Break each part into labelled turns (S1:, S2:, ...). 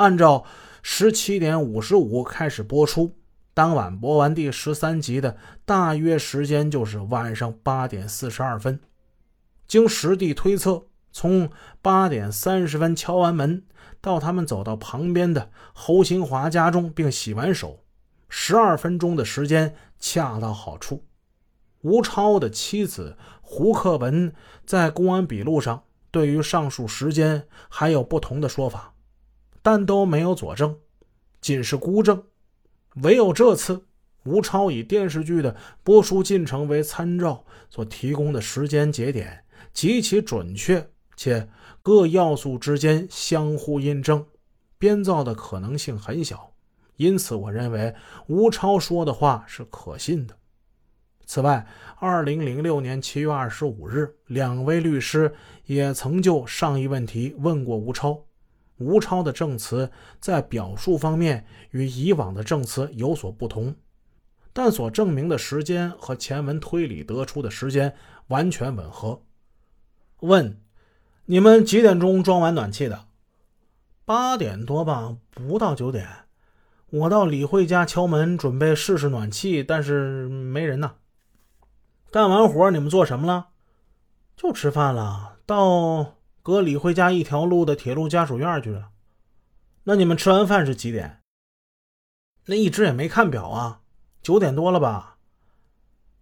S1: 按照十七点五十五开始播出，当晚播完第十三集的大约时间就是晚上八点四十二分。经实地推测，从八点三十分敲完门到他们走到旁边的侯新华家中并洗完手，十二分钟的时间恰到好处。吴超的妻子胡克文在公安笔录上对于上述时间还有不同的说法，但都没有佐证，仅是孤证。唯有这次，吴超以电视剧的播出进程为参照所提供的时间节点极其准确，且各要素之间相互印证，编造的可能性很小。因此，我认为吴超说的话是可信的。此外，二零零六年七月二十五日，两位律师也曾就上一问题问过吴超。吴超的证词在表述方面与以往的证词有所不同，但所证明的时间和前文推理得出的时间完全吻合。问：你们几点钟装完暖气的？八点多吧，不到九点。我到李慧家敲门，准备试试暖气，但是没人呐。干完活，你们做什么了？就吃饭了，到隔李慧家一条路的铁路家属院去了。那你们吃完饭是几点？那一直也没看表啊，九点多了吧？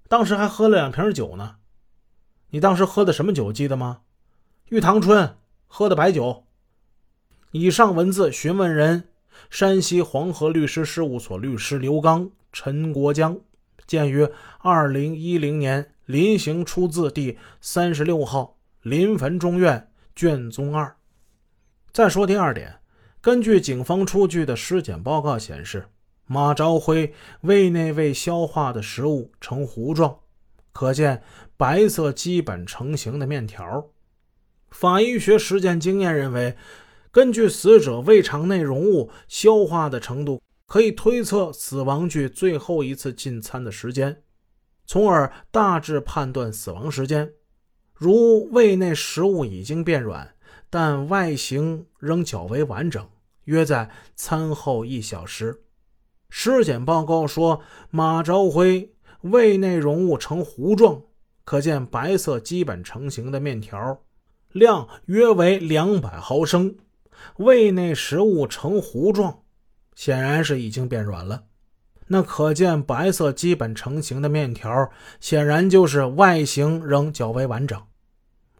S1: 当时还喝了两瓶酒呢。你当时喝的什么酒？记得吗？玉堂春喝的白酒。以上文字询问人：山西黄河律师事务所律师刘刚、陈国江。鉴于二零一零年临行出自第三十六号临汾中院卷宗二。再说第二点，根据警方出具的尸检报告显示，马朝辉胃内未消化的食物呈糊状，可见白色基本成型的面条。法医学实践经验认为，根据死者胃肠内容物消化的程度。可以推测死亡距最后一次进餐的时间，从而大致判断死亡时间。如胃内食物已经变软，但外形仍较为完整，约在餐后一小时。尸检报告说，马朝辉胃内容物呈糊状，可见白色基本成型的面条，量约为两百毫升。胃内食物呈糊状。显然是已经变软了，那可见白色基本成型的面条，显然就是外形仍较为完整、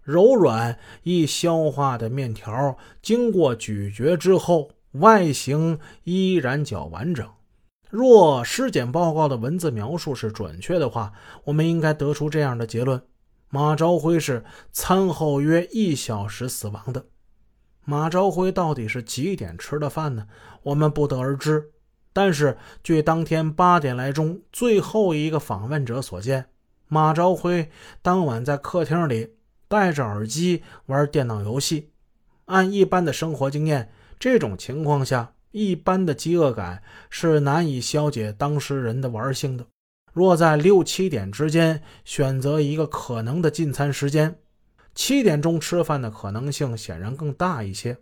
S1: 柔软易消化的面条。经过咀嚼之后，外形依然较完整。若尸检报告的文字描述是准确的话，我们应该得出这样的结论：马朝辉是餐后约一小时死亡的。马朝辉到底是几点吃的饭呢？我们不得而知。但是据当天八点来钟最后一个访问者所见，马朝辉当晚在客厅里戴着耳机玩电脑游戏。按一般的生活经验，这种情况下，一般的饥饿感是难以消解当事人的玩性的。若在六七点之间选择一个可能的进餐时间。七点钟吃饭的可能性显然更大一些。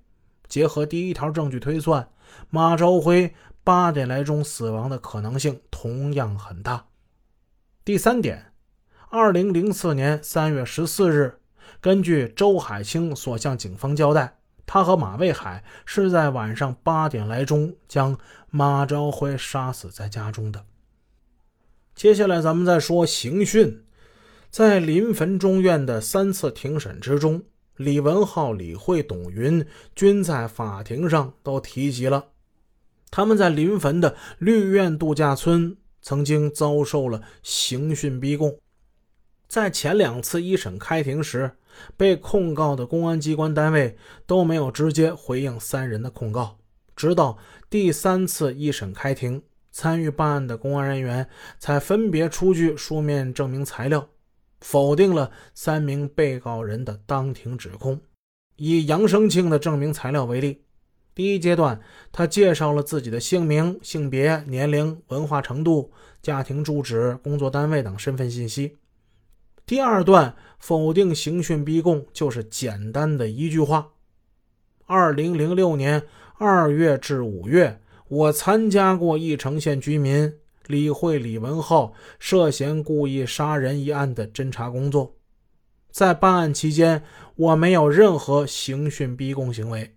S1: 结合第一条证据推算，马朝辉八点来钟死亡的可能性同样很大。第三点，二零零四年三月十四日，根据周海清所向警方交代，他和马卫海是在晚上八点来钟将马朝辉杀死在家中的。接下来，咱们再说刑讯。在临汾中院的三次庭审之中，李文浩、李慧、董云均在法庭上都提及了，他们在临汾的绿苑度假村曾经遭受了刑讯逼供。在前两次一审开庭时，被控告的公安机关单位都没有直接回应三人的控告，直到第三次一审开庭，参与办案的公安人员才分别出具书面证明材料。否定了三名被告人的当庭指控。以杨生庆的证明材料为例，第一阶段，他介绍了自己的姓名、性别、年龄、文化程度、家庭住址、工作单位等身份信息。第二段否定刑讯逼供，就是简单的一句话：二零零六年二月至五月，我参加过义城县居民李慧、李文浩涉嫌故意杀人一案的侦查工作。在办案期间，我没有任何刑讯逼供行为。